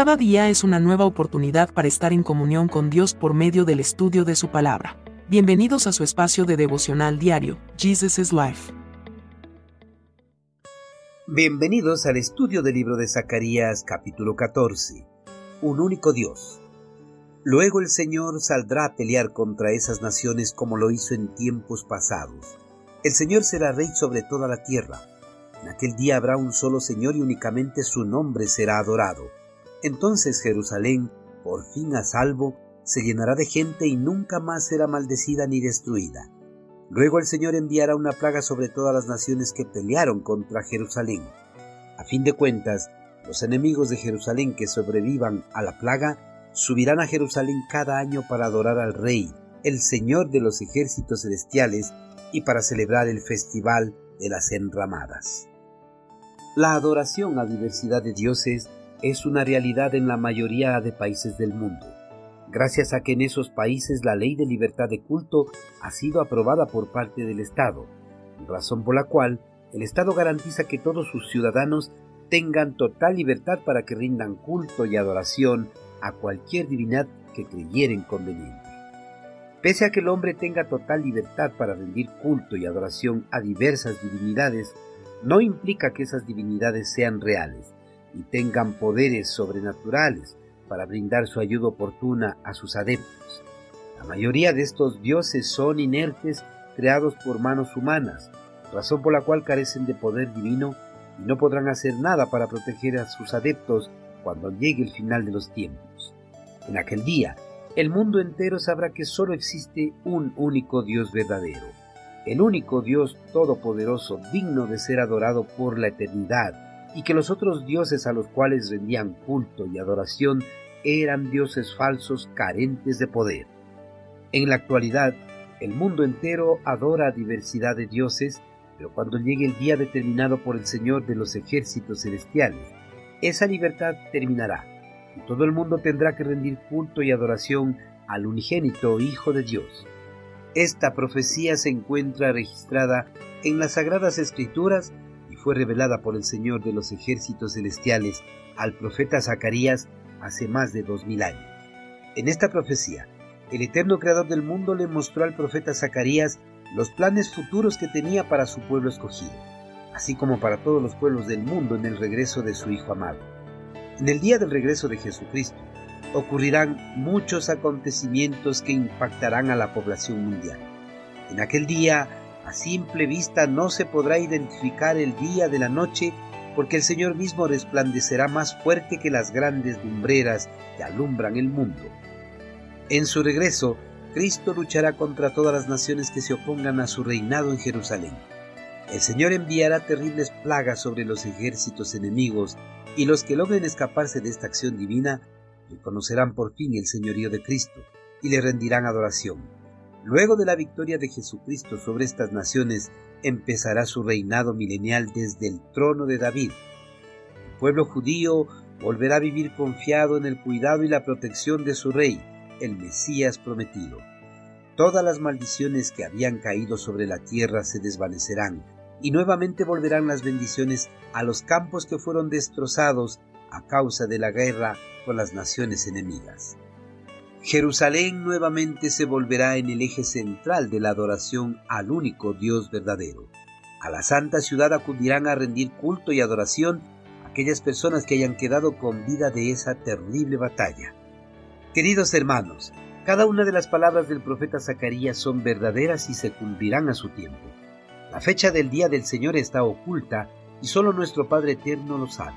Cada día es una nueva oportunidad para estar en comunión con Dios por medio del estudio de su palabra. Bienvenidos a su espacio de devocional diario, Jesus is Life. Bienvenidos al estudio del libro de Zacarías capítulo 14. Un único Dios. Luego el Señor saldrá a pelear contra esas naciones como lo hizo en tiempos pasados. El Señor será rey sobre toda la tierra. En aquel día habrá un solo Señor y únicamente su nombre será adorado entonces Jerusalén, por fin a salvo, se llenará de gente y nunca más será maldecida ni destruida. Luego el Señor enviará una plaga sobre todas las naciones que pelearon contra Jerusalén. A fin de cuentas, los enemigos de Jerusalén que sobrevivan a la plaga subirán a Jerusalén cada año para adorar al Rey, el Señor de los ejércitos celestiales, y para celebrar el festival de las enramadas. La adoración a diversidad de dioses es una realidad en la mayoría de países del mundo, gracias a que en esos países la ley de libertad de culto ha sido aprobada por parte del Estado, razón por la cual el Estado garantiza que todos sus ciudadanos tengan total libertad para que rindan culto y adoración a cualquier divinidad que creyeren conveniente. Pese a que el hombre tenga total libertad para rendir culto y adoración a diversas divinidades, no implica que esas divinidades sean reales, y tengan poderes sobrenaturales para brindar su ayuda oportuna a sus adeptos. La mayoría de estos dioses son inertes creados por manos humanas, razón por la cual carecen de poder divino y no podrán hacer nada para proteger a sus adeptos cuando llegue el final de los tiempos. En aquel día, el mundo entero sabrá que solo existe un único Dios verdadero, el único Dios todopoderoso digno de ser adorado por la eternidad y que los otros dioses a los cuales rendían culto y adoración eran dioses falsos carentes de poder. En la actualidad, el mundo entero adora a diversidad de dioses, pero cuando llegue el día determinado por el Señor de los ejércitos celestiales, esa libertad terminará y todo el mundo tendrá que rendir culto y adoración al unigénito Hijo de Dios. Esta profecía se encuentra registrada en las Sagradas Escrituras fue revelada por el Señor de los ejércitos celestiales al profeta Zacarías hace más de dos mil años. En esta profecía, el eterno creador del mundo le mostró al profeta Zacarías los planes futuros que tenía para su pueblo escogido, así como para todos los pueblos del mundo en el regreso de su Hijo amado. En el día del regreso de Jesucristo, ocurrirán muchos acontecimientos que impactarán a la población mundial. En aquel día, a simple vista no se podrá identificar el día de la noche porque el Señor mismo resplandecerá más fuerte que las grandes lumbreras que alumbran el mundo. En su regreso, Cristo luchará contra todas las naciones que se opongan a su reinado en Jerusalén. El Señor enviará terribles plagas sobre los ejércitos enemigos y los que logren escaparse de esta acción divina reconocerán por fin el señorío de Cristo y le rendirán adoración. Luego de la victoria de Jesucristo sobre estas naciones, empezará su reinado milenial desde el trono de David. El pueblo judío volverá a vivir confiado en el cuidado y la protección de su rey, el Mesías prometido. Todas las maldiciones que habían caído sobre la tierra se desvanecerán, y nuevamente volverán las bendiciones a los campos que fueron destrozados a causa de la guerra con las naciones enemigas. Jerusalén nuevamente se volverá en el eje central de la adoración al único Dios verdadero. A la santa ciudad acudirán a rendir culto y adoración aquellas personas que hayan quedado con vida de esa terrible batalla. Queridos hermanos, cada una de las palabras del profeta Zacarías son verdaderas y se cumplirán a su tiempo. La fecha del día del Señor está oculta y solo nuestro Padre Eterno lo sabe.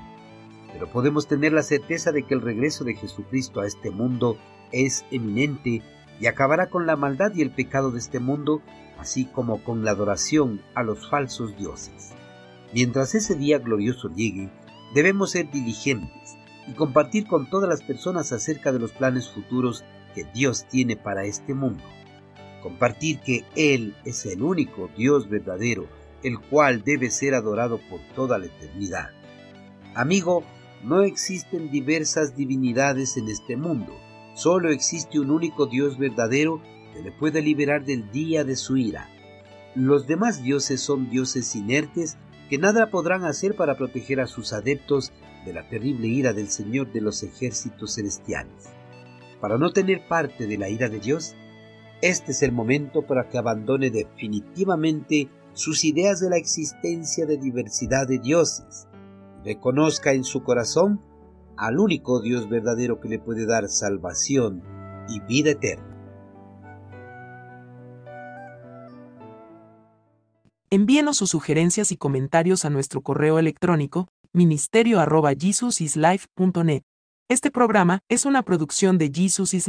Pero podemos tener la certeza de que el regreso de Jesucristo a este mundo es eminente y acabará con la maldad y el pecado de este mundo, así como con la adoración a los falsos dioses. Mientras ese día glorioso llegue, debemos ser diligentes y compartir con todas las personas acerca de los planes futuros que Dios tiene para este mundo. Compartir que Él es el único Dios verdadero, el cual debe ser adorado por toda la eternidad. Amigo, no existen diversas divinidades en este mundo, Solo existe un único Dios verdadero que le puede liberar del día de su ira. Los demás dioses son dioses inertes que nada podrán hacer para proteger a sus adeptos de la terrible ira del Señor de los ejércitos celestiales. Para no tener parte de la ira de Dios, este es el momento para que abandone definitivamente sus ideas de la existencia de diversidad de dioses reconozca en su corazón al único Dios verdadero que le puede dar salvación y vida eterna. Envíenos sus sugerencias y comentarios a nuestro correo electrónico ministerio.jesusislife.net. Este programa es una producción de Jesus is